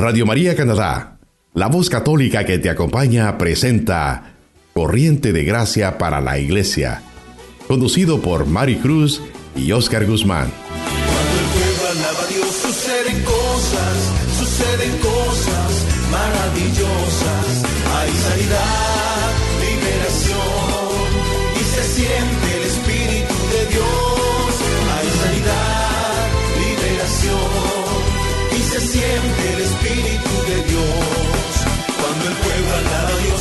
Radio María Canadá, la voz católica que te acompaña, presenta Corriente de Gracia para la Iglesia, conducido por Mari Cruz y Oscar Guzmán. Cuando el pueblo alaba a Dios, suceden cosas, suceden cosas maravillosas. Hay sanidad,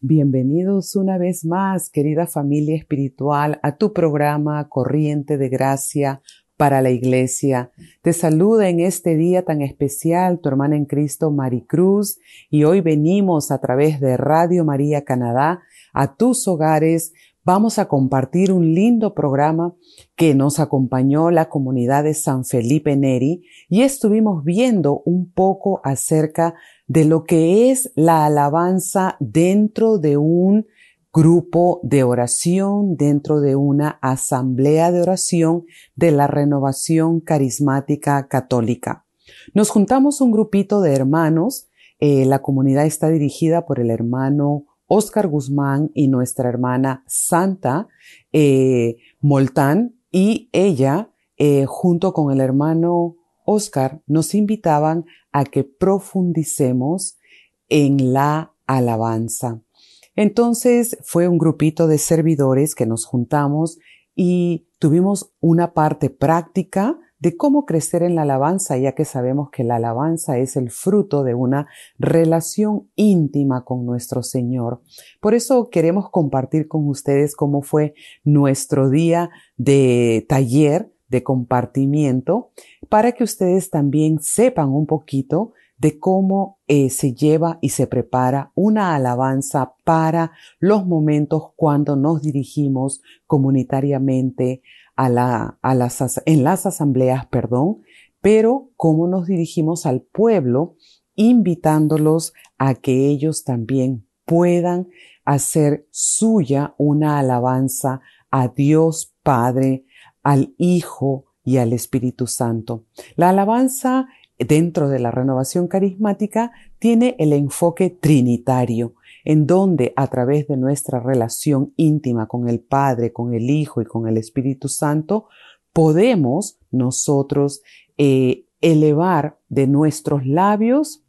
Bienvenidos una vez más, querida familia espiritual, a tu programa Corriente de Gracia para la Iglesia. Te saluda en este día tan especial tu hermana en Cristo Maricruz y hoy venimos a través de Radio María Canadá a tus hogares. Vamos a compartir un lindo programa que nos acompañó la comunidad de San Felipe Neri y estuvimos viendo un poco acerca de lo que es la alabanza dentro de un grupo de oración, dentro de una asamblea de oración de la renovación carismática católica. Nos juntamos un grupito de hermanos, eh, la comunidad está dirigida por el hermano Oscar Guzmán y nuestra hermana Santa eh, Moltán y ella, eh, junto con el hermano Oscar, nos invitaban a que profundicemos en la alabanza. Entonces fue un grupito de servidores que nos juntamos y tuvimos una parte práctica de cómo crecer en la alabanza, ya que sabemos que la alabanza es el fruto de una relación íntima con nuestro Señor. Por eso queremos compartir con ustedes cómo fue nuestro día de taller, de compartimiento, para que ustedes también sepan un poquito de cómo eh, se lleva y se prepara una alabanza para los momentos cuando nos dirigimos comunitariamente a la, a las, en las asambleas, perdón, pero cómo nos dirigimos al pueblo invitándolos a que ellos también puedan hacer suya una alabanza a Dios Padre, al Hijo y al Espíritu Santo. La alabanza dentro de la renovación carismática tiene el enfoque trinitario, en donde a través de nuestra relación íntima con el Padre, con el Hijo y con el Espíritu Santo, podemos nosotros eh, elevar de nuestros labios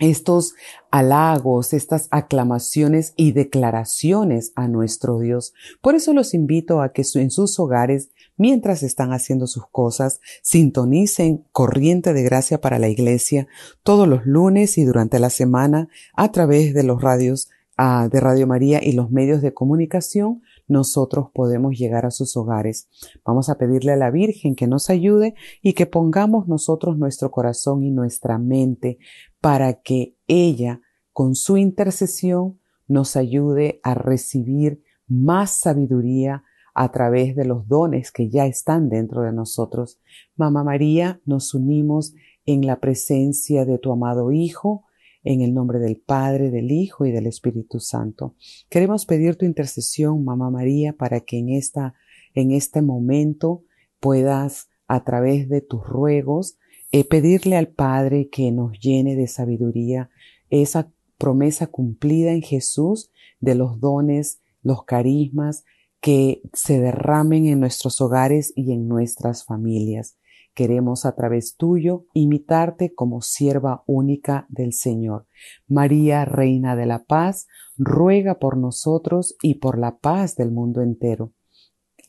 estos halagos, estas aclamaciones y declaraciones a nuestro Dios. Por eso los invito a que en sus hogares mientras están haciendo sus cosas, sintonicen Corriente de Gracia para la Iglesia todos los lunes y durante la semana a través de los radios uh, de Radio María y los medios de comunicación, nosotros podemos llegar a sus hogares. Vamos a pedirle a la Virgen que nos ayude y que pongamos nosotros nuestro corazón y nuestra mente para que ella, con su intercesión, nos ayude a recibir más sabiduría, a través de los dones que ya están dentro de nosotros. Mamá María, nos unimos en la presencia de tu amado Hijo, en el nombre del Padre, del Hijo y del Espíritu Santo. Queremos pedir tu intercesión, Mamá María, para que en esta, en este momento puedas, a través de tus ruegos, eh, pedirle al Padre que nos llene de sabiduría esa promesa cumplida en Jesús de los dones, los carismas, que se derramen en nuestros hogares y en nuestras familias. Queremos a través tuyo imitarte como sierva única del Señor. María, Reina de la Paz, ruega por nosotros y por la paz del mundo entero.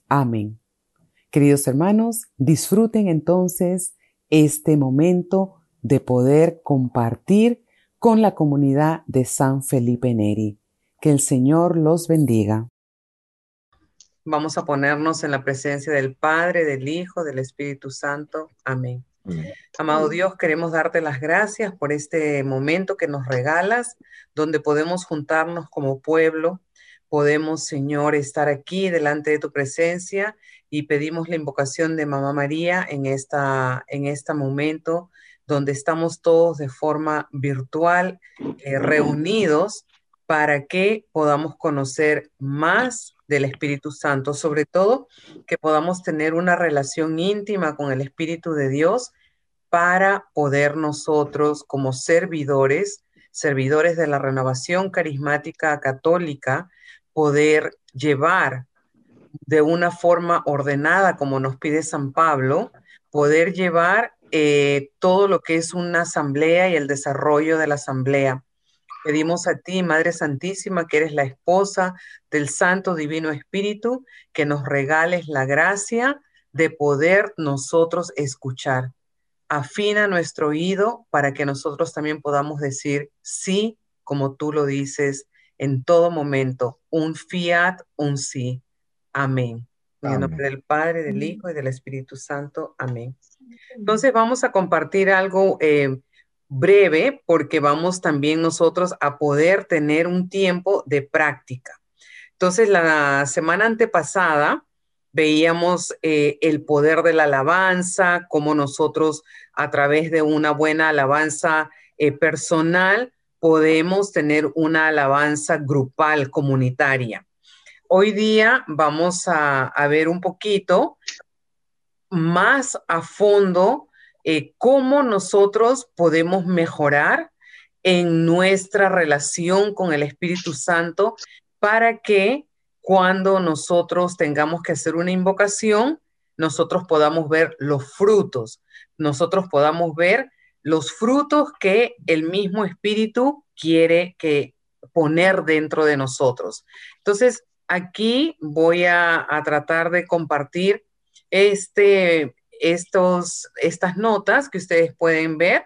Amén. Queridos hermanos, disfruten entonces este momento de poder compartir con la comunidad de San Felipe Neri. Que el Señor los bendiga. Vamos a ponernos en la presencia del Padre, del Hijo, del Espíritu Santo. Amén. Amado Dios, queremos darte las gracias por este momento que nos regalas, donde podemos juntarnos como pueblo, podemos, Señor, estar aquí delante de tu presencia y pedimos la invocación de Mamá María en esta en este momento donde estamos todos de forma virtual eh, reunidos para que podamos conocer más del Espíritu Santo, sobre todo que podamos tener una relación íntima con el Espíritu de Dios para poder nosotros como servidores, servidores de la renovación carismática católica, poder llevar de una forma ordenada, como nos pide San Pablo, poder llevar eh, todo lo que es una asamblea y el desarrollo de la asamblea. Pedimos a ti, Madre Santísima, que eres la esposa del Santo Divino Espíritu, que nos regales la gracia de poder nosotros escuchar. Afina nuestro oído para que nosotros también podamos decir sí, como tú lo dices, en todo momento, un fiat, un sí. Amén. En el nombre del Padre, del Hijo y del Espíritu Santo. Amén. Entonces vamos a compartir algo eh, breve porque vamos también nosotros a poder tener un tiempo de práctica. Entonces la semana antepasada veíamos eh, el poder de la alabanza, cómo nosotros a través de una buena alabanza eh, personal podemos tener una alabanza grupal, comunitaria. Hoy día vamos a, ver un poquito más a fondo eh, cómo nosotros podemos mejorar en nuestra relación con el Espíritu Santo para que cuando nosotros tengamos que hacer una invocación, nosotros podamos ver los frutos, nosotros podamos ver los frutos que el mismo Espíritu quiere que poner dentro de nosotros. Entonces, aquí voy a, tratar de compartir este, estos, estas notas que ustedes pueden ver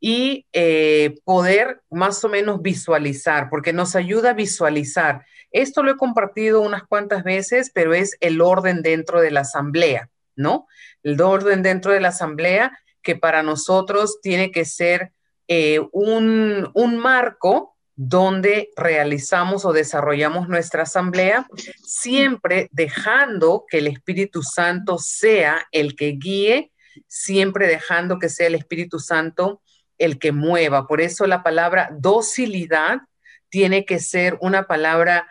y eh, poder más o menos visualizar, porque nos ayuda a visualizar. Esto lo he compartido unas cuantas veces, pero es el orden dentro de la asamblea, ¿no? El orden dentro de la asamblea que para nosotros tiene que ser eh, un, un marco donde realizamos o desarrollamos nuestra asamblea, siempre dejando que el Espíritu Santo sea el que guíe, siempre dejando que sea el Espíritu Santo el que mueva. Por eso la palabra docilidad tiene que ser una palabra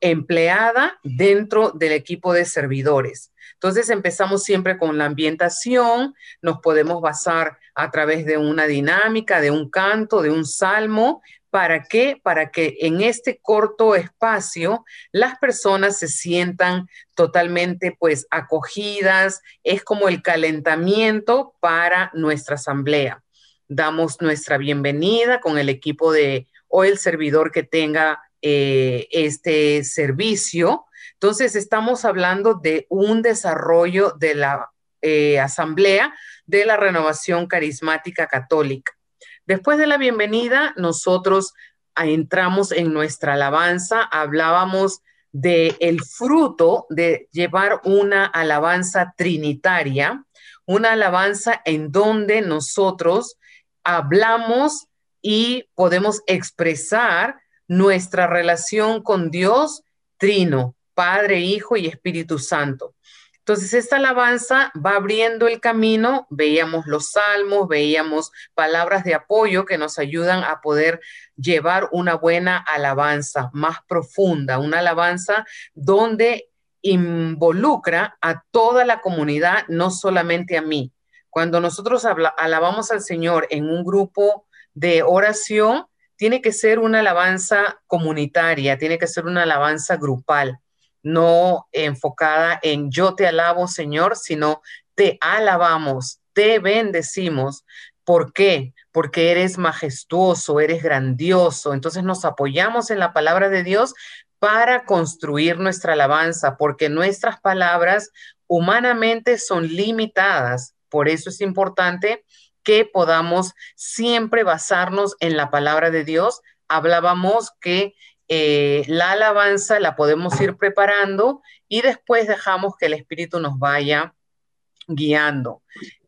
empleada dentro del equipo de servidores. Entonces empezamos siempre con la ambientación, nos podemos basar a través de una dinámica, de un canto, de un salmo, ¿Para qué? Para que en este corto espacio las personas se sientan totalmente pues acogidas, es como el calentamiento para nuestra asamblea. Damos nuestra bienvenida con el equipo de o el servidor que tenga eh, este servicio. Entonces estamos hablando de un desarrollo de la eh, asamblea de la renovación carismática católica. Después de la bienvenida, nosotros entramos en nuestra alabanza, hablábamos de el fruto de llevar una alabanza trinitaria, una alabanza en donde nosotros hablamos y podemos expresar nuestra relación con Dios trino, Padre, Hijo y Espíritu Santo. Entonces, esta alabanza va abriendo el camino, veíamos los salmos, veíamos palabras de apoyo que nos ayudan a poder llevar una buena alabanza más profunda, una alabanza donde involucra a toda la comunidad, no solamente a mí. Cuando nosotros alabamos al Señor en un grupo de oración, tiene que ser una alabanza comunitaria, tiene que ser una alabanza grupal no enfocada en yo te alabo, Señor, sino te alabamos, te bendecimos. ¿Por qué? Porque eres majestuoso, eres grandioso. Entonces nos apoyamos en la palabra de Dios para construir nuestra alabanza, porque nuestras palabras humanamente son limitadas. Por eso es importante que podamos siempre basarnos en la palabra de Dios. Hablábamos que eh, la alabanza la podemos ir preparando y después dejamos que el Espíritu nos vaya guiando.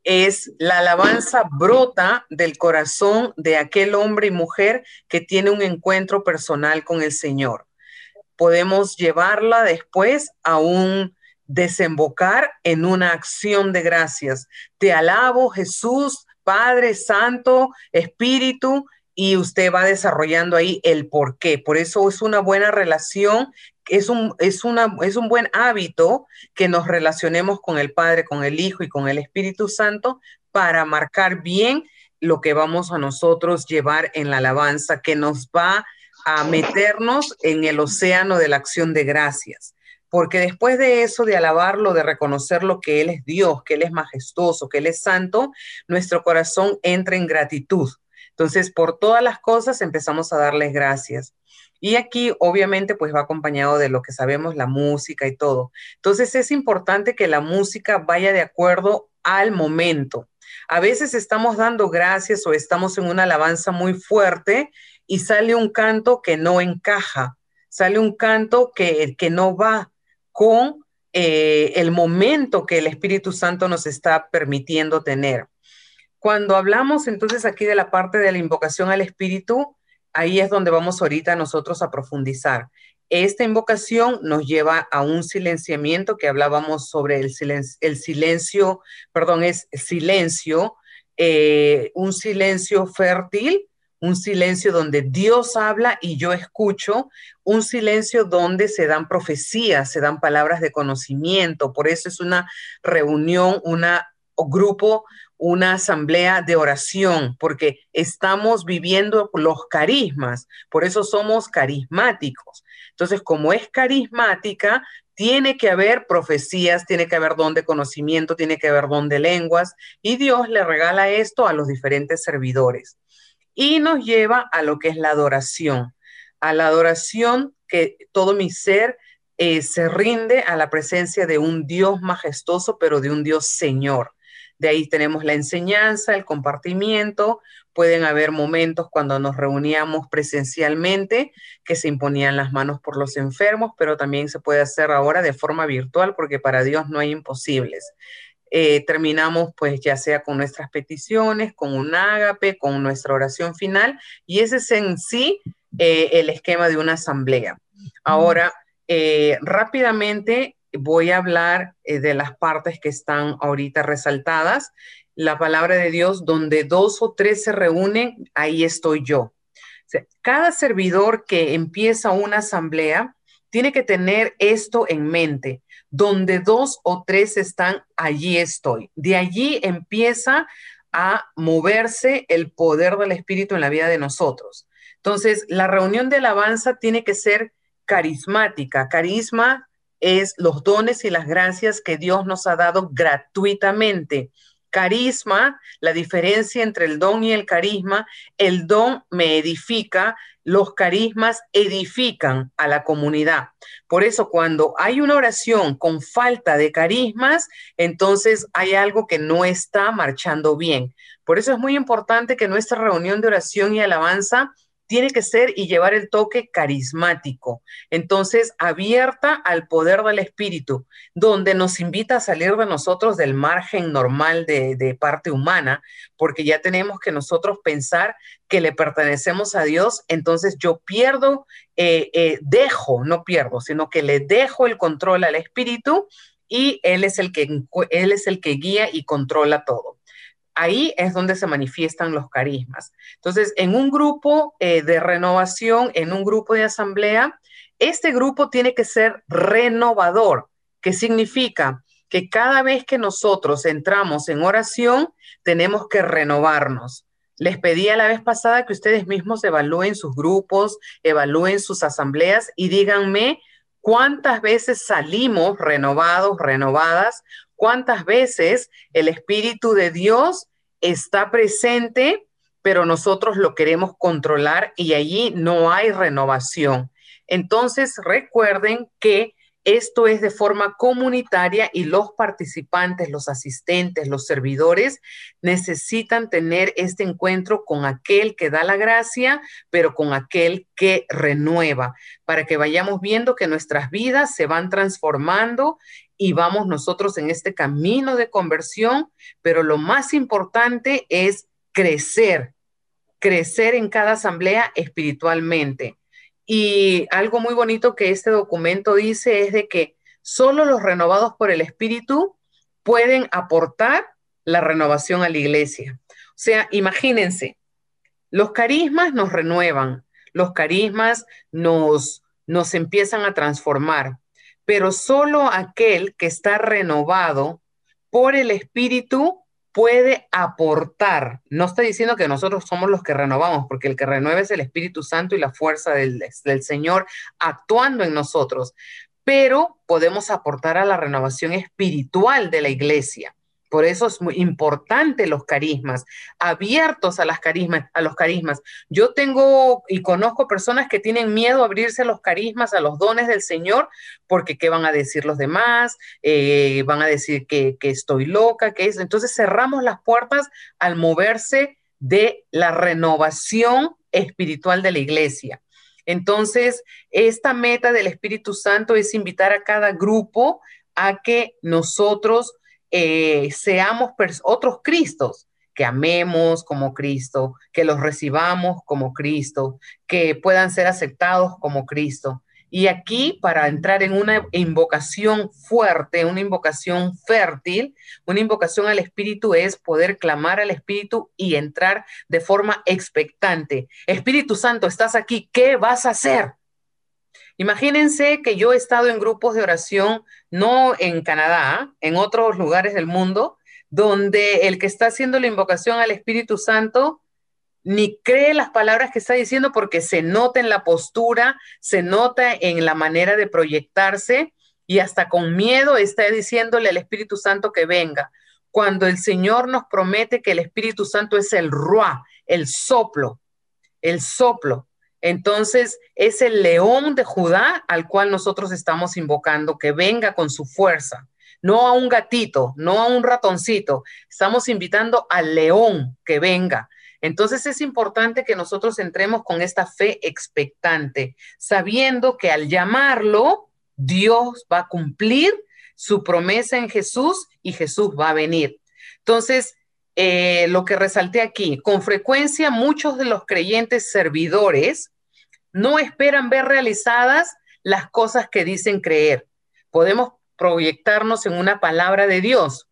Es la alabanza brota del corazón de aquel hombre y mujer que tiene un encuentro personal con el Señor. Podemos llevarla después a un desembocar en una acción de gracias. Te alabo, Jesús, Padre Santo, Espíritu, y usted va desarrollando ahí el por qué. Por eso es una buena relación, es un, es, una, es un buen hábito que nos relacionemos con el Padre, con el Hijo y con el Espíritu Santo para marcar bien lo que vamos a nosotros llevar en la alabanza, que nos va a meternos en el océano de la acción de gracias. Porque después de eso, de alabarlo, de reconocer lo que Él es Dios, que Él es majestuoso, que Él es santo, nuestro corazón entra en gratitud entonces, por todas las cosas empezamos a darles gracias. Y aquí, obviamente, pues va acompañado de lo que sabemos, la música y todo. Entonces, es importante que la música vaya de acuerdo al momento. A veces estamos dando gracias o estamos en una alabanza muy fuerte y sale un canto que no encaja, sale un canto que, que no va con eh, el momento que el Espíritu Santo nos está permitiendo tener. Cuando hablamos entonces aquí de la parte de la invocación al Espíritu, ahí es donde vamos ahorita nosotros a profundizar. Esta invocación nos lleva a un silenciamiento que hablábamos sobre el silencio, el silencio perdón, es silencio, eh, un silencio fértil, un silencio donde Dios habla y yo escucho, un silencio donde se dan profecías, se dan palabras de conocimiento. Por eso es una reunión, una grupo, una asamblea de oración, porque estamos viviendo los carismas, por eso somos carismáticos. Entonces, como es carismática, tiene que haber profecías, tiene que haber don de conocimiento, tiene que haber don de lenguas, y Dios le regala esto a los diferentes servidores. Y nos lleva a lo que es la adoración, a la adoración que todo mi ser eh, se rinde a la presencia de un Dios majestuoso, pero de un Dios Señor. De ahí tenemos la enseñanza, el compartimiento. Pueden haber momentos cuando nos reuníamos presencialmente que se imponían las manos por los enfermos, pero también se puede hacer ahora de forma virtual porque para Dios no hay imposibles. Eh, terminamos pues ya sea con nuestras peticiones, con un ágape, con nuestra oración final y ese es en sí eh, el esquema de una asamblea. Ahora, eh, rápidamente voy a hablar eh, de las partes que están ahorita resaltadas. La palabra de Dios, donde dos o tres se reúnen, ahí estoy yo. cada servidor que empieza una asamblea tiene que tener esto en mente. Donde dos o tres están, allí estoy. De allí empieza a moverse el poder del Espíritu en la vida de nosotros. Entonces, la reunión de alabanza tiene que ser carismática. Carisma es los dones y las gracias que Dios nos ha dado gratuitamente. Carisma, la diferencia entre el don y el carisma, el don me edifica, los carismas edifican a la comunidad. Por eso cuando hay una oración con falta de carismas, entonces hay algo que no está marchando bien. Por eso es muy importante que nuestra reunión de oración y alabanza tiene que ser y llevar el toque carismático. Entonces, abierta al poder del Espíritu, donde nos invita a salir de nosotros del margen normal de, parte humana, porque ya tenemos que nosotros pensar que le pertenecemos a Dios, entonces yo pierdo, eh, eh, dejo, no pierdo, sino que le dejo el control al Espíritu y Él es el que, él es el que guía y controla todo ahí es donde se manifiestan los carismas. Entonces, en un grupo eh, de renovación, en un grupo de asamblea, este grupo tiene que ser renovador, que significa que cada vez que nosotros entramos en oración, tenemos que renovarnos. Les pedí a la vez pasada que ustedes mismos evalúen sus grupos, evalúen sus asambleas y díganme cuántas veces salimos renovados, renovadas, cuántas veces el Espíritu de Dios está presente, pero nosotros lo queremos controlar y allí no hay renovación. Entonces, recuerden que Esto es de forma comunitaria y los participantes, los asistentes, los servidores necesitan tener este encuentro con aquel que da la gracia, pero con aquel que renueva, para que vayamos viendo que nuestras vidas se van transformando y vamos nosotros en este camino de conversión, pero lo más importante es crecer, crecer en cada asamblea espiritualmente. Y algo muy bonito que este documento dice es de que solo los renovados por el Espíritu pueden aportar la renovación a la iglesia. O sea, imagínense, los carismas nos renuevan, los carismas nos, nos empiezan a transformar, pero solo aquel que está renovado por el Espíritu puede aportar. No está diciendo que nosotros somos los que renovamos, porque el que renueva es el Espíritu Santo y la fuerza del, del Señor actuando en nosotros, pero podemos aportar a la renovación espiritual de la iglesia. Por eso es muy importante los carismas, abiertos a las carismas, a los carismas. Yo tengo y conozco personas que tienen miedo a abrirse a los carismas, a los dones del Señor, porque qué van a decir los demás, eh, van a decir que, estoy loca, que es. Entonces cerramos las puertas al moverse de la renovación espiritual de la iglesia. Entonces, esta meta del Espíritu Santo es invitar a cada grupo a que nosotros eh, seamos otros Cristos, que amemos como Cristo, que los recibamos como Cristo, que puedan ser aceptados como Cristo. Y aquí, para entrar en una invocación fuerte, una invocación fértil, una invocación al Espíritu es poder clamar al Espíritu y entrar de forma expectante. Espíritu Santo, estás aquí, ¿qué vas a hacer? Imagínense que yo he estado en grupos de oración, no en Canadá, en otros lugares del mundo, donde el que está haciendo la invocación al Espíritu Santo ni cree las palabras que está diciendo porque se nota en la postura, se nota en la manera de proyectarse y hasta con miedo está diciéndole al Espíritu Santo que venga. Cuando el Señor nos promete que el Espíritu Santo es el ruá, el soplo, el soplo, entonces, es el león de Judá al cual nosotros estamos invocando, que venga con su fuerza, no a un gatito, no a un ratoncito, estamos invitando al león que venga. Entonces es importante que nosotros entremos con esta fe expectante, sabiendo que al llamarlo, Dios va a cumplir su promesa en Jesús y Jesús va a venir. Entonces, eh, lo que resalté aquí, con frecuencia muchos de los creyentes servidores no esperan ver realizadas las cosas que dicen creer. Podemos proyectarnos en una palabra de Dios,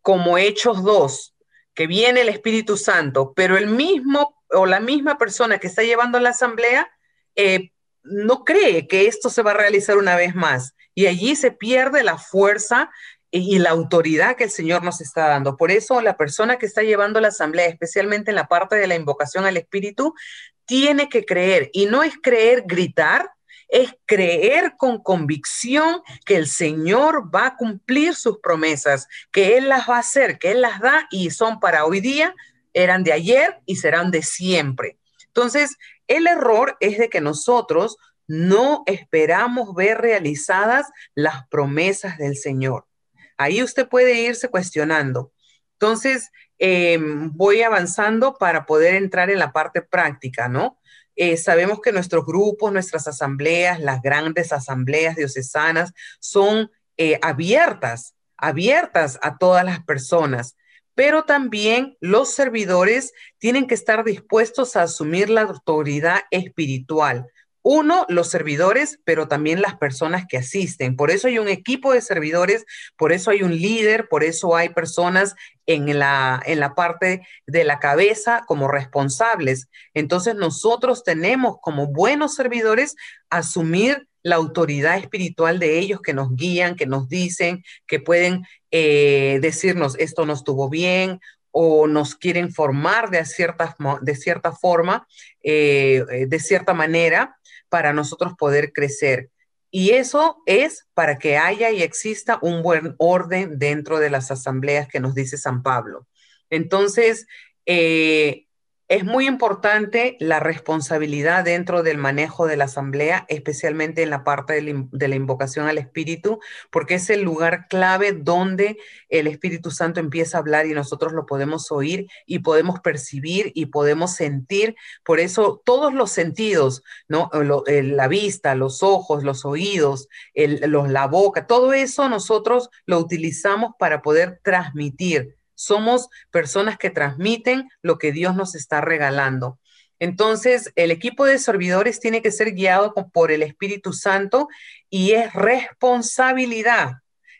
como Hechos 2, que viene el Espíritu Santo, pero el mismo o la misma persona que está llevando la asamblea eh, no cree que esto se va a realizar una vez más. Y allí se pierde la fuerza y la autoridad que el Señor nos está dando. Por eso la persona que está llevando la asamblea, especialmente en la parte de la invocación al Espíritu, tiene que creer. Y no es creer gritar, es creer con convicción que el Señor va a cumplir sus promesas, que Él las va a hacer, que Él las da y son para hoy día, eran de ayer y serán de siempre. Entonces, el error es de que nosotros no esperamos ver realizadas las promesas del Señor. Ahí usted puede irse cuestionando. Entonces, em, voy avanzando para poder entrar en la parte práctica, ¿no? Eh, sabemos que nuestros grupos, nuestras asambleas, las grandes asambleas diocesanas son eh, abiertas, abiertas a todas las personas, pero también los servidores tienen que estar dispuestos a asumir la autoridad espiritual. Uno, los servidores, pero también las personas que asisten. Por eso hay un equipo de servidores, por eso hay un líder, por eso hay personas en la, en la parte de la cabeza como responsables. Entonces nosotros tenemos como buenos servidores asumir la autoridad espiritual de ellos que nos guían, que nos dicen, que pueden eh, decirnos esto no estuvo bien o nos quieren formar de cierta, de cierta forma, eh, de cierta manera para nosotros poder crecer. Y eso es para que haya y exista un buen orden dentro de las asambleas que nos dice San Pablo. Entonces, eh, Es muy importante la responsabilidad dentro del manejo de la asamblea, especialmente en la parte de la, invocación al Espíritu, porque es el lugar clave donde el Espíritu Santo empieza a hablar y nosotros lo podemos oír y podemos percibir y podemos sentir. Por eso todos los sentidos, ¿no? la vista, los ojos, los oídos, los, la boca, todo eso nosotros lo utilizamos para poder transmitir somos personas que transmiten lo que Dios nos está regalando. Entonces, el equipo de servidores tiene que ser guiado por el Espíritu Santo y es responsabilidad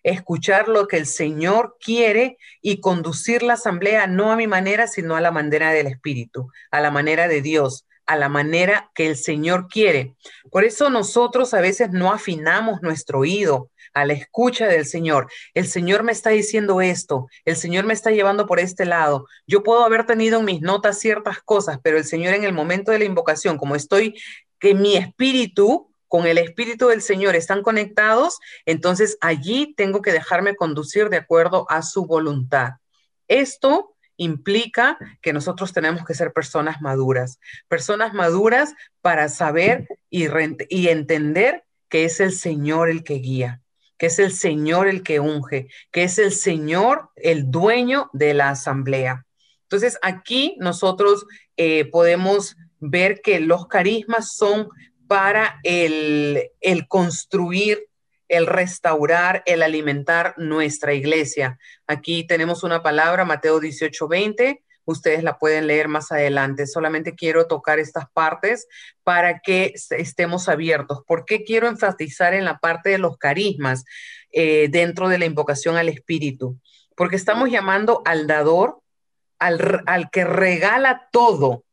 escuchar lo que el Señor quiere y conducir la asamblea no a mi manera, sino a la manera del Espíritu, a la manera de Dios, a la manera que el Señor quiere. Por eso nosotros a veces no afinamos nuestro oído, a la escucha del Señor. El Señor me está diciendo esto, el Señor me está llevando por este lado. Yo puedo haber tenido en mis notas ciertas cosas, pero el Señor en el momento de la invocación, como estoy, que mi espíritu con el espíritu del Señor están conectados, entonces allí tengo que dejarme conducir de acuerdo a su voluntad. Esto implica que nosotros tenemos que ser personas maduras, personas maduras para saber y, y entender que es el Señor el que guía que es el Señor el que unge, que es el Señor el dueño de la asamblea. Entonces aquí nosotros eh, podemos ver que los carismas son para el, el construir, el restaurar, el alimentar nuestra iglesia. Aquí tenemos una palabra, Mateo 18, 20, ustedes la pueden leer más adelante. Solamente quiero tocar estas partes para que estemos abiertos. ¿Por qué quiero enfatizar en la parte de los carismas eh, dentro de la invocación al Espíritu? Porque estamos llamando al dador, al, al que regala todo.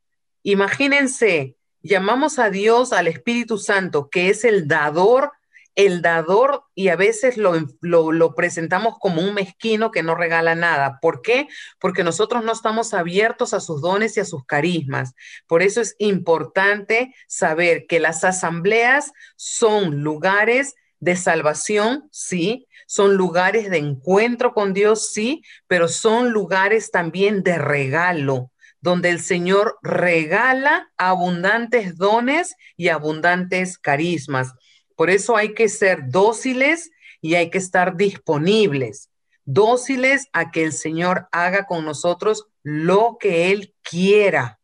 Imagínense, llamamos a Dios, al Espíritu Santo, que es el dador el dador y a veces lo, presentamos como un mezquino que no regala nada. ¿Por qué? Porque nosotros no estamos abiertos a sus dones y a sus carismas. Por eso es importante saber que las asambleas son lugares de salvación, sí, son lugares de encuentro con Dios, sí, pero son lugares también de regalo, donde el Señor regala abundantes dones y abundantes carismas. Por eso hay que ser dóciles y hay que estar disponibles, dóciles a que el Señor haga con nosotros lo que Él quiera.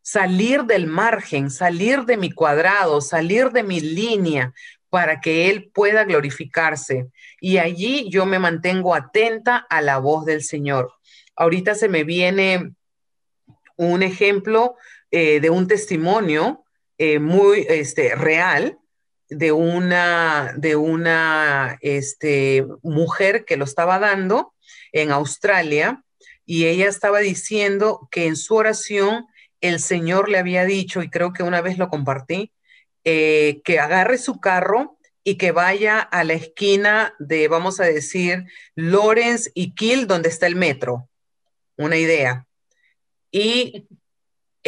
Salir del margen, salir de mi cuadrado, salir de mi línea para que Él pueda glorificarse. Y allí yo me mantengo atenta a la voz del Señor. Ahorita se me viene un ejemplo eh, de un testimonio eh, muy este, real de una, de una este, mujer que lo estaba dando en Australia y ella estaba diciendo que en su oración el Señor le había dicho, y creo que una vez lo compartí, eh, que agarre su carro y que vaya a la esquina de, vamos a decir, Lawrence y Kill, donde está el metro. Una idea. Y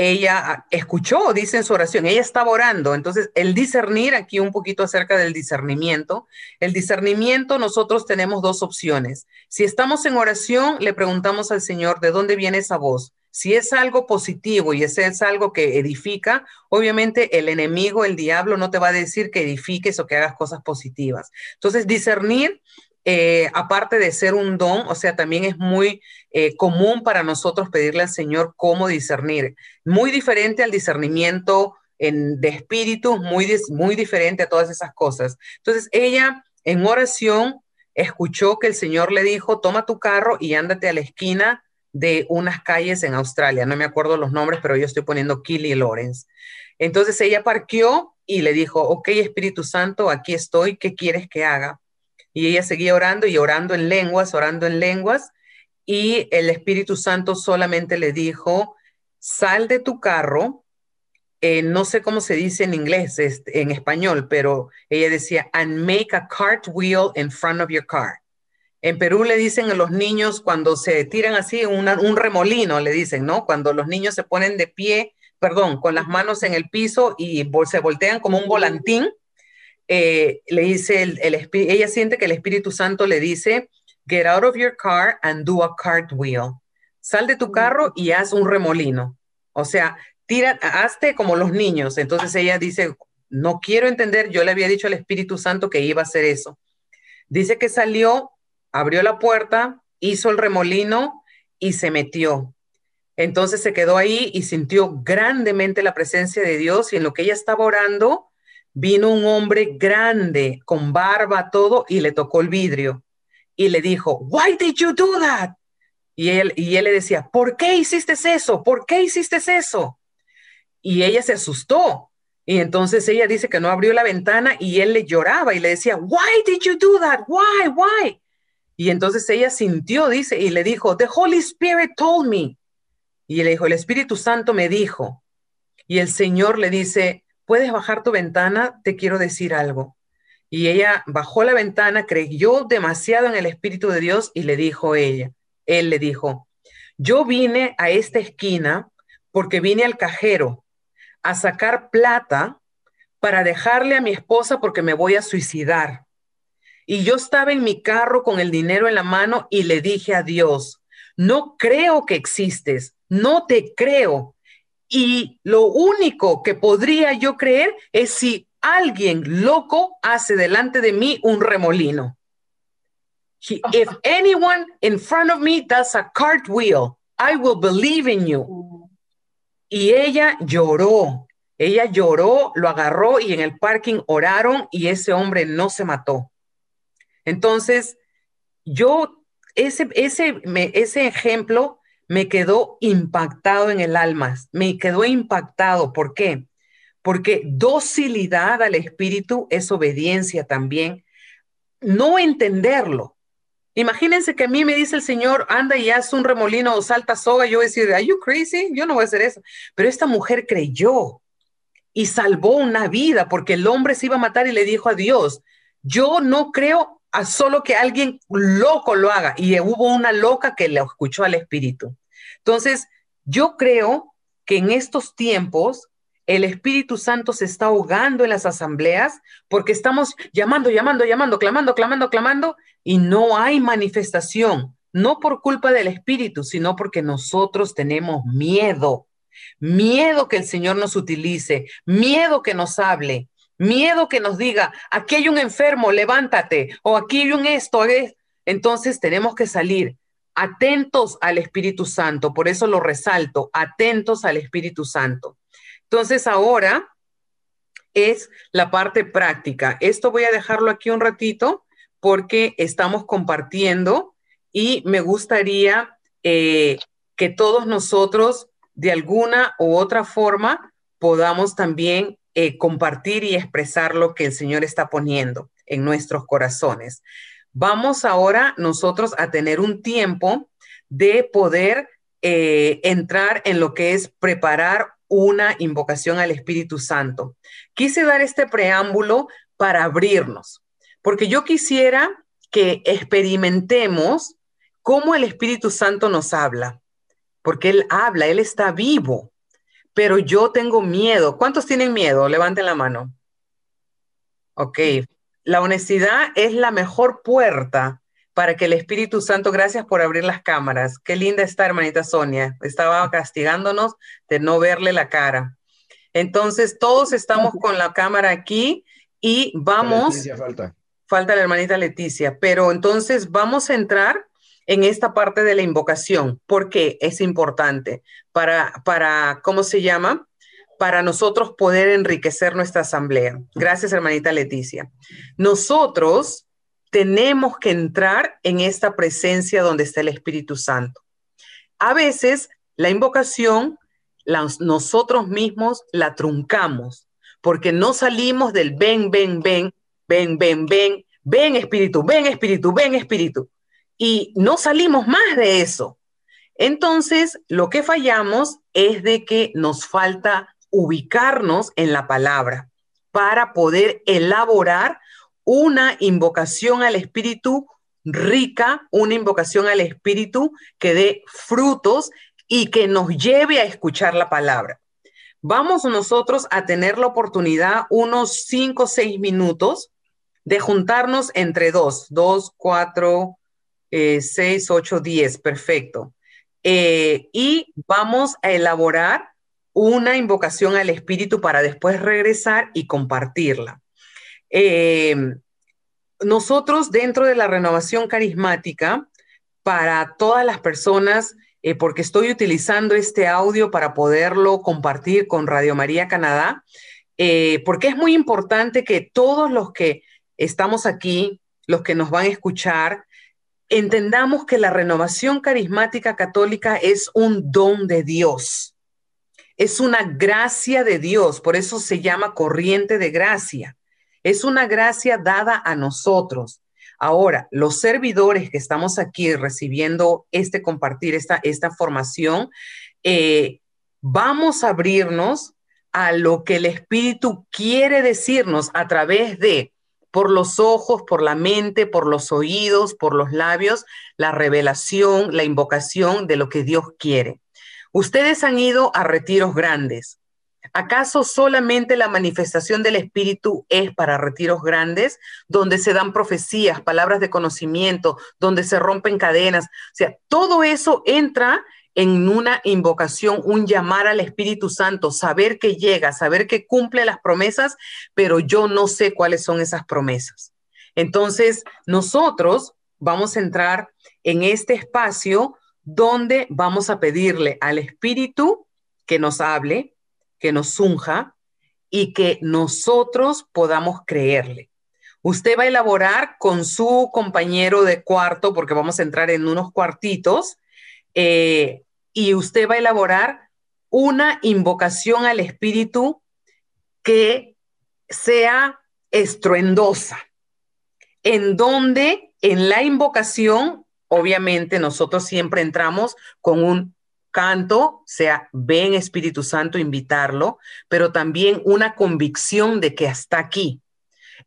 ella escuchó, dice en su oración, ella estaba orando. Entonces, el discernir, aquí un poquito acerca del discernimiento, el discernimiento nosotros tenemos dos opciones. Si estamos en oración, le preguntamos al Señor, ¿de dónde viene esa voz? Si es algo positivo y ese es algo que edifica, obviamente el enemigo, el diablo, no te va a decir que edifiques o que hagas cosas positivas. Entonces, discernir eh, aparte de ser un don, o sea, también es muy eh, común para nosotros pedirle al Señor cómo discernir. Muy diferente al discernimiento en, de espíritu, muy, muy diferente a todas esas cosas. Entonces, ella en oración escuchó que el Señor le dijo, toma tu carro y ándate a la esquina de unas calles en Australia. No me acuerdo los nombres, pero yo estoy poniendo Killy Lawrence. Entonces ella parqueó y le dijo, ok, Espíritu Santo, aquí estoy, ¿qué quieres que haga? Y ella seguía orando y orando en lenguas, orando en lenguas, y el Espíritu Santo solamente le dijo, sal de tu carro, eh, no sé cómo se dice en inglés, en español, pero ella decía, and make a cartwheel in front of your car. En Perú le dicen a los niños cuando se tiran así, un remolino, le dicen, ¿no? Cuando los niños se ponen de pie, perdón, con las manos en el piso y se voltean como un volantín, eh, le dice, el, ella siente que el Espíritu Santo le dice, get out of your car and do a cartwheel. Sal de tu carro y haz un remolino. O sea, tira, hazte como los niños. Entonces ella dice, no quiero entender, yo le había dicho al Espíritu Santo que iba a hacer eso. Dice que salió, abrió la puerta, hizo el remolino y se metió. Entonces se quedó ahí y sintió grandemente la presencia de Dios y en lo que ella estaba orando, vino un hombre grande, con barba, todo, y le tocó el vidrio y le dijo, Why did you do that? Y él, y él le decía, ¿por qué hiciste eso? ¿Por qué hiciste eso? Y ella se asustó. Y entonces ella dice que no abrió la ventana y él le lloraba y le decía, Why did you do that? Why? Why? Y entonces ella sintió, dice, y le dijo, The Holy Spirit told me. Y le dijo, el Espíritu Santo me dijo. Y el Señor le dice, ¿puedes bajar tu ventana? Te quiero decir algo. Y ella bajó la ventana, creyó demasiado en el Espíritu de Dios y le dijo ella, él le dijo, yo vine a esta esquina porque vine al cajero a sacar plata para dejarle a mi esposa porque me voy a suicidar. Y yo estaba en mi carro con el dinero en la mano y le dije a Dios, no creo que existes, no te creo, y lo único que podría yo creer es si alguien loco hace delante de mí un remolino. if anyone in front of me does a cartwheel, I will believe in you. Y ella lloró, ella lloró, lo agarró y en el parking oraron y ese hombre no se mató. Entonces, yo, ese, ese, ese ejemplo me quedó impactado en el alma, me quedó impactado. ¿Por qué? Porque docilidad al espíritu es obediencia también. No entenderlo. Imagínense que a mí me dice el Señor, anda y haz un remolino o salta soga, yo voy a decir, ¿are you crazy? Yo no voy a hacer eso. Pero esta mujer creyó y salvó una vida porque el hombre se iba a matar y le dijo a Dios, yo no creo a solo que alguien loco lo haga. Y hubo una loca que le escuchó al Espíritu. Entonces, yo creo que en estos tiempos el Espíritu Santo se está ahogando en las asambleas porque estamos llamando, llamando, llamando, clamando, clamando, clamando y no hay manifestación, no por culpa del Espíritu, sino porque nosotros tenemos miedo, miedo que el Señor nos utilice, miedo que nos hable, miedo que nos diga, aquí hay un enfermo, levántate, o aquí hay un esto. Entonces tenemos que salir atentos al Espíritu Santo, por eso lo resalto, atentos al Espíritu Santo. Entonces ahora es la parte práctica. Esto voy a dejarlo aquí un ratito porque estamos compartiendo y me gustaría eh, que todos nosotros de alguna u otra forma podamos también eh, compartir y expresar lo que el Señor está poniendo en nuestros corazones. Vamos ahora nosotros a tener un tiempo de poder eh, entrar en lo que es preparar una invocación al Espíritu Santo. Quise dar este preámbulo para abrirnos, porque yo quisiera que experimentemos cómo el Espíritu Santo nos habla, porque Él habla, Él está vivo, pero yo tengo miedo. ¿Cuántos tienen miedo? Levanten la mano. Ok, la honestidad es la mejor puerta para que el Espíritu Santo, gracias por abrir las cámaras. Qué linda está, hermanita Sonia. Estaba castigándonos de no verle la cara. Entonces, todos estamos con la cámara aquí y vamos. Leticia, falta. Falta la hermanita Leticia, pero entonces vamos a entrar en esta parte de la invocación, porque es importante para, para, ¿cómo se llama? para nosotros poder enriquecer nuestra asamblea. Gracias, hermanita Leticia. Nosotros tenemos que entrar en esta presencia donde está el Espíritu Santo. A veces la invocación, nosotros mismos la truncamos, porque no salimos del ven, ven, ven, ven, ven, ven, ven Espíritu, ven Espíritu, ven Espíritu. Y no salimos más de eso. Entonces, lo que fallamos es de que nos falta ubicarnos en la palabra para poder elaborar una invocación al Espíritu rica, una invocación al Espíritu que dé frutos y que nos lleve a escuchar la palabra. Vamos nosotros a tener la oportunidad unos cinco o seis minutos de juntarnos entre dos, dos, cuatro, eh, seis, ocho, diez, perfecto. Eh, y vamos a elaborar una invocación al Espíritu para después regresar y compartirla. Eh, nosotros dentro de la renovación carismática, para todas las personas, eh, porque estoy utilizando este audio para poderlo compartir con Radio María Canadá, eh, porque es muy importante que todos los que estamos aquí, los que nos van a escuchar, entendamos que la renovación carismática católica es un don de Dios, es una gracia de Dios, por eso se llama corriente de gracia, es una gracia dada a nosotros. Ahora, los servidores que estamos aquí recibiendo este compartir, esta, esta formación, eh, vamos a abrirnos a lo que el Espíritu quiere decirnos a través de, por los ojos, por la mente, por los oídos, por los labios, la revelación, la invocación de lo que Dios quiere. Ustedes han ido a retiros grandes. ¿Acaso solamente la manifestación del Espíritu es para retiros grandes, donde se dan profecías, palabras de conocimiento, donde se rompen cadenas? O sea, todo eso entra en una invocación, un llamar al Espíritu Santo, saber que llega, saber que cumple las promesas, pero yo no sé cuáles son esas promesas. Entonces, nosotros vamos a entrar en este espacio donde vamos a pedirle al Espíritu que nos hable, que nos unja y que nosotros podamos creerle. Usted va a elaborar con su compañero de cuarto, porque vamos a entrar en unos cuartitos, eh, y usted va a elaborar una invocación al Espíritu que sea estruendosa, en donde en la invocación, obviamente nosotros siempre entramos con un canto, sea, ven Espíritu Santo, invitarlo, pero también una convicción de que hasta aquí.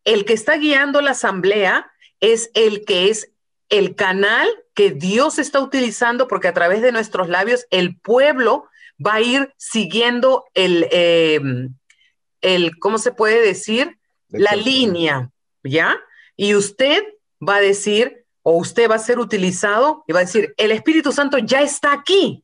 El que está guiando la asamblea es el que es el canal que Dios está utilizando porque a través de nuestros labios el pueblo va a ir siguiendo el, em, el ¿cómo se puede decir? La línea, ¿ya? Y usted va a decir, o usted va a ser utilizado y va a decir, el Espíritu Santo ya está aquí.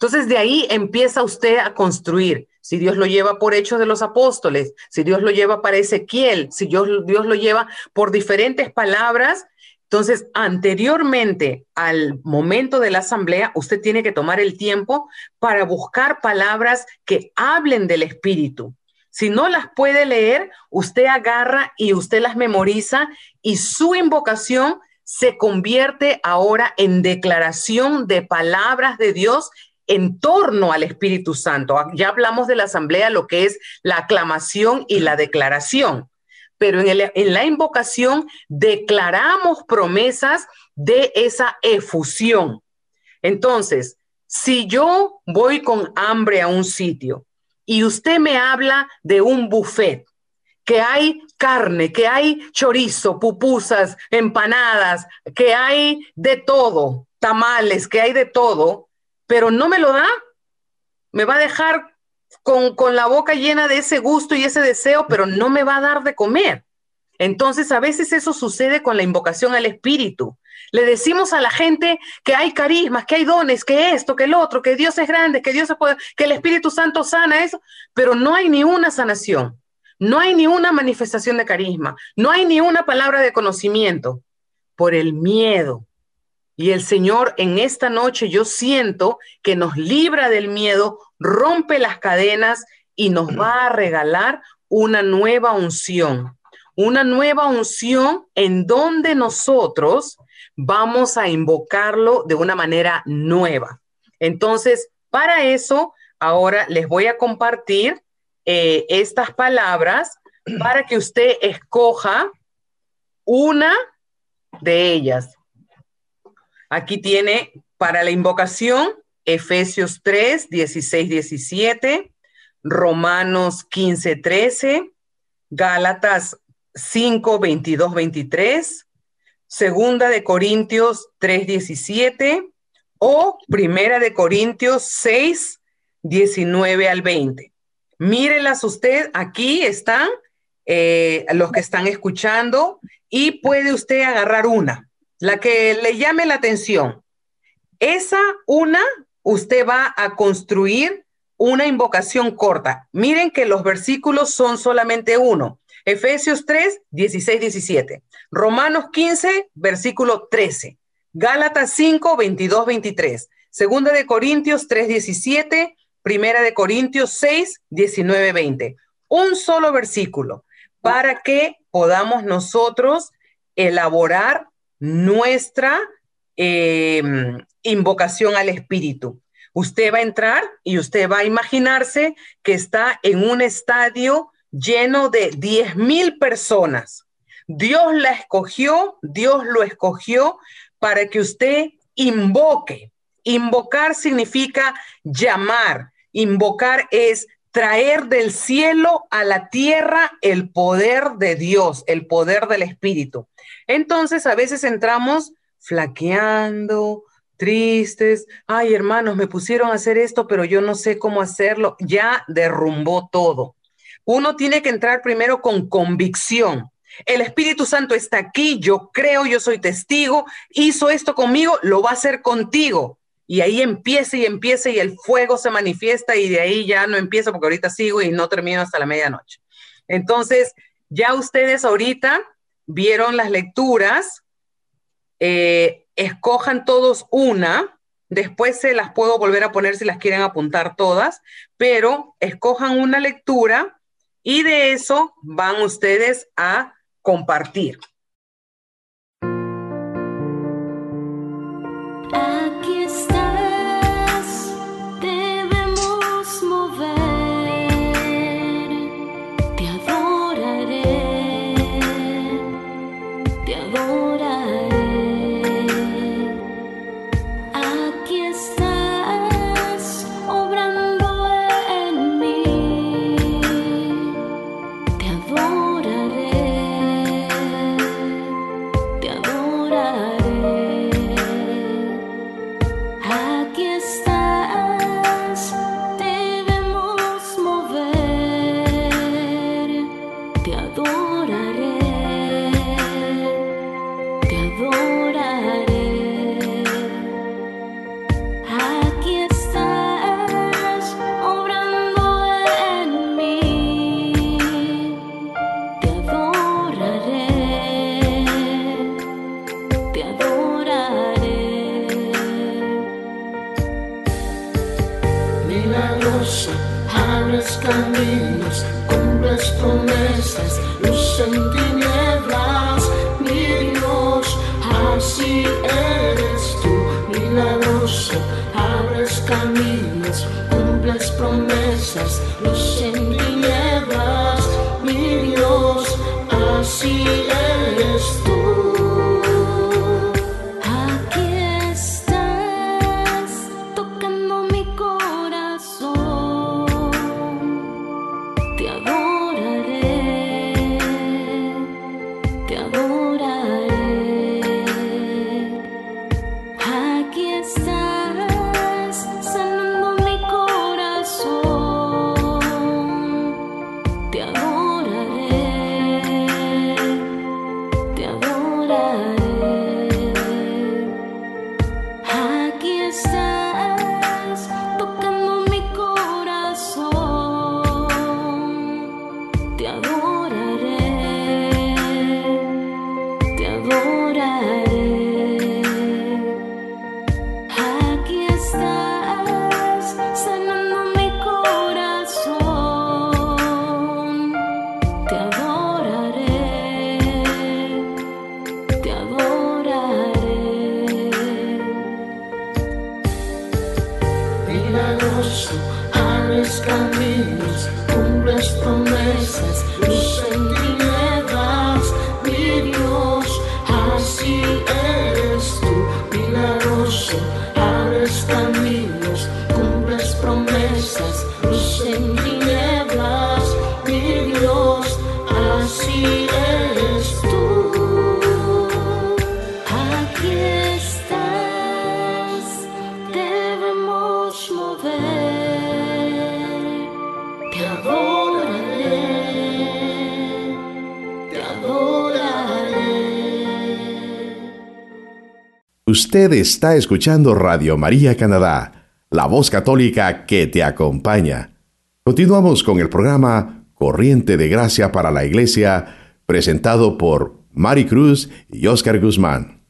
Entonces de ahí empieza usted a construir. Si Dios lo lleva por hechos de los apóstoles, si Dios lo lleva para Ezequiel, si Dios, Dios lo lleva por diferentes palabras, entonces, anteriormente al momento de la asamblea, usted tiene que tomar el tiempo para buscar palabras que hablen del Espíritu. Si no las puede leer, usted agarra y usted las memoriza y su invocación se convierte ahora en declaración de palabras de Dios en torno al Espíritu Santo. Ya hablamos de la asamblea, lo que es la aclamación y la declaración, pero en, la invocación declaramos promesas de esa efusión. Entonces, si yo voy con hambre a un sitio y usted me habla de un buffet, que hay carne, que hay chorizo, pupusas, empanadas, que hay de todo, tamales, que hay de todo, pero no me lo da, me va a dejar con, la boca llena de ese gusto y ese deseo, pero no me va a dar de comer. Entonces, a veces eso sucede con la invocación al Espíritu. Le decimos a la gente que hay carismas, que hay dones, que esto, que el otro, que Dios es grande, que Dios es poder, que el Espíritu Santo sana eso, pero no hay ni una sanación, no hay ni una manifestación de carisma, no hay ni una palabra de conocimiento por el miedo, y el Señor en esta noche yo siento que nos libra del miedo, rompe las cadenas y nos va a regalar una nueva unción. Una nueva unción en donde nosotros vamos a invocarlo de una manera nueva. Entonces, para eso, ahora les voy a compartir eh, estas palabras para que usted escoja una de ellas. Aquí tiene para la invocación Efesios 3, 16, 17, Romanos 15, 13, Gálatas 5, 22, 23, Segunda de Corintios 3, 17 o Primera de Corintios 6, 19 al 20. Mírelas usted, aquí están eh, los que están escuchando y puede usted agarrar una la que le llame la atención. Esa una, usted va a construir una invocación corta. Miren que los versículos son solamente uno. Efesios 3, 16, 17. Romanos 15, versículo 13. Gálatas 5, 22, 23. Segunda de Corintios 3, 17. Primera de Corintios 6, 19, 20. Un solo versículo para que podamos nosotros elaborar nuestra eh, invocación al Espíritu. Usted va a entrar y usted va a imaginarse que está en un estadio lleno de 10 mil personas. Dios la escogió, Dios lo escogió para que usted invoque. Invocar significa llamar. Invocar es traer del cielo a la tierra el poder de Dios, el poder del Espíritu. Entonces a veces entramos flaqueando, tristes, ay hermanos, me pusieron a hacer esto, pero yo no sé cómo hacerlo, ya derrumbó todo. Uno tiene que entrar primero con convicción. El Espíritu Santo está aquí, yo creo, yo soy testigo, hizo esto conmigo, lo va a hacer contigo. Y ahí empieza y empieza y el fuego se manifiesta y de ahí ya no empieza porque ahorita sigo y no termino hasta la medianoche. Entonces, ya ustedes ahorita vieron las lecturas, eh, escojan todos una, después se las puedo volver a poner si las quieren apuntar todas, pero escojan una lectura y de eso van ustedes a compartir. te adoro. Usted está escuchando Radio María Canadá, la voz católica que te acompaña. Continuamos con el programa Corriente de Gracia para la Iglesia, presentado por Mari Cruz y Oscar Guzmán.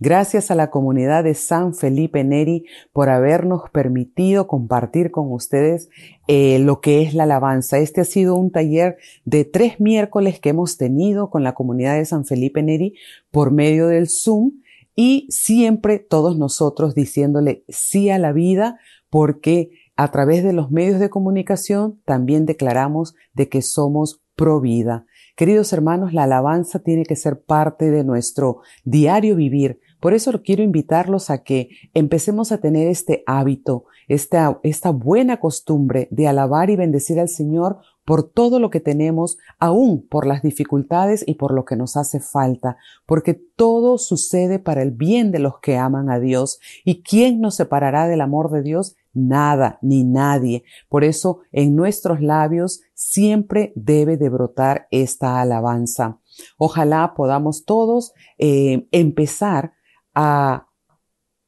Gracias a la comunidad de San Felipe Neri por habernos permitido compartir con ustedes eh, lo que es la alabanza. Este ha sido un taller de tres miércoles que hemos tenido con la comunidad de San Felipe Neri por medio del Zoom y siempre todos nosotros diciéndole sí a la vida porque a través de los medios de comunicación también declaramos de que somos pro vida. Queridos hermanos, la alabanza tiene que ser parte de nuestro diario vivir. Por eso quiero invitarlos a que empecemos a tener este hábito, esta, esta buena costumbre de alabar y bendecir al Señor por todo lo que tenemos, aún por las dificultades y por lo que nos hace falta, porque todo sucede para el bien de los que aman a Dios. ¿Y quién nos separará del amor de Dios? Nada ni nadie. Por eso en nuestros labios siempre debe de brotar esta alabanza. Ojalá podamos todos eh, empezar a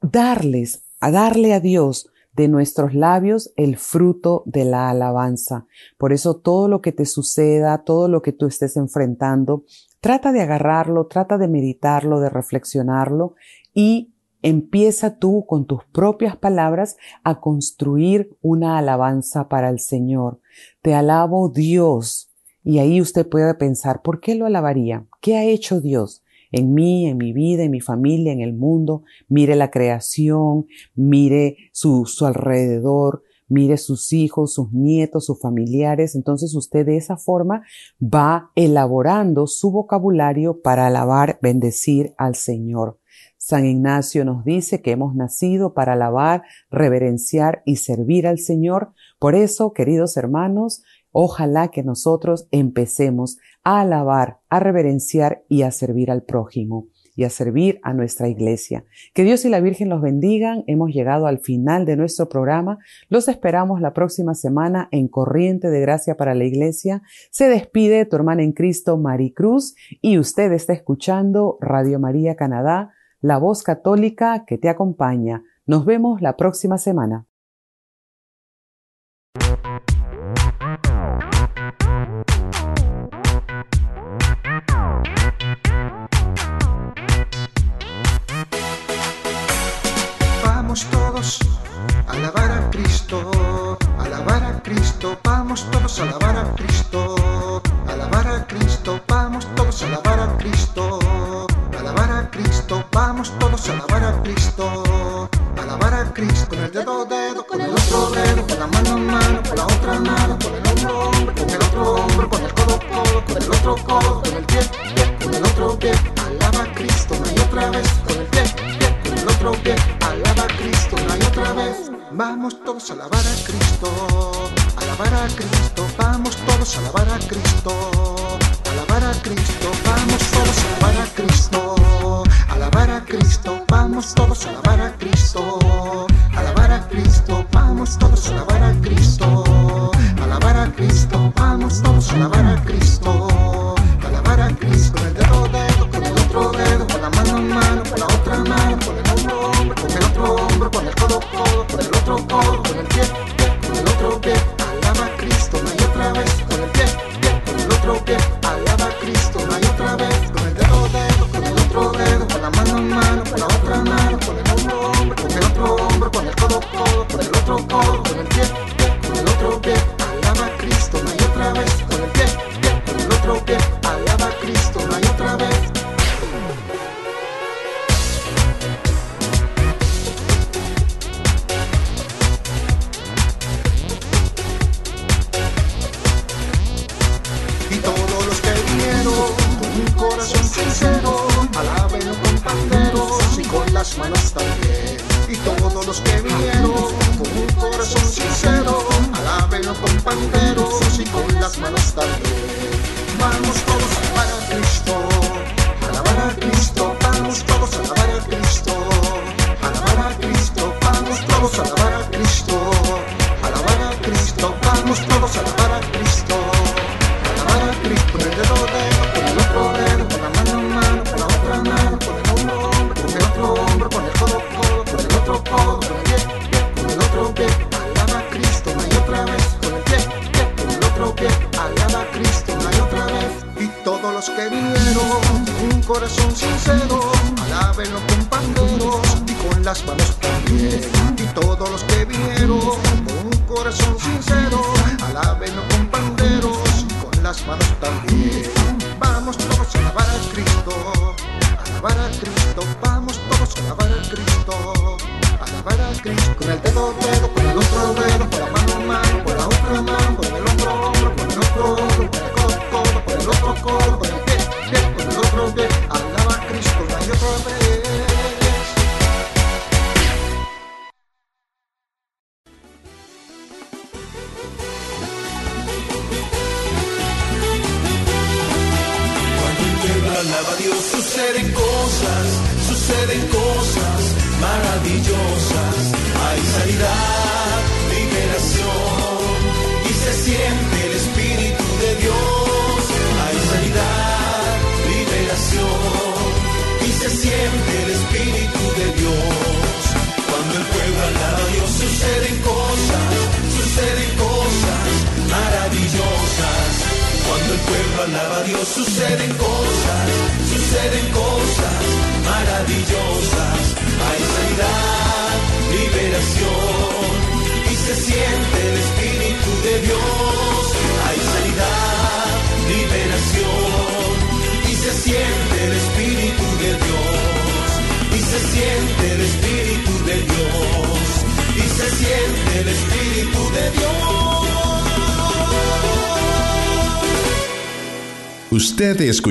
darles, a darle a Dios de nuestros labios el fruto de la alabanza. Por eso todo lo que te suceda, todo lo que tú estés enfrentando, trata de agarrarlo, trata de meditarlo, de reflexionarlo y empieza tú con tus propias palabras a construir una alabanza para el Señor. Te alabo Dios. Y ahí usted puede pensar, ¿por qué lo alabaría? ¿Qué ha hecho Dios? En mí, en mi vida, en mi familia, en el mundo, mire la creación, mire su, su alrededor, mire sus hijos, sus nietos, sus familiares. Entonces usted de esa forma va elaborando su vocabulario para alabar, bendecir al Señor. San Ignacio nos dice que hemos nacido para alabar, reverenciar y servir al Señor. Por eso, queridos hermanos, Ojalá que nosotros empecemos a alabar, a reverenciar y a servir al prójimo y a servir a nuestra iglesia. Que Dios y la Virgen los bendigan. Hemos llegado al final de nuestro programa. Los esperamos la próxima semana en Corriente de Gracia para la Iglesia. Se despide tu hermana en Cristo, Maricruz, y usted está escuchando Radio María Canadá, la voz católica que te acompaña. Nos vemos la próxima semana.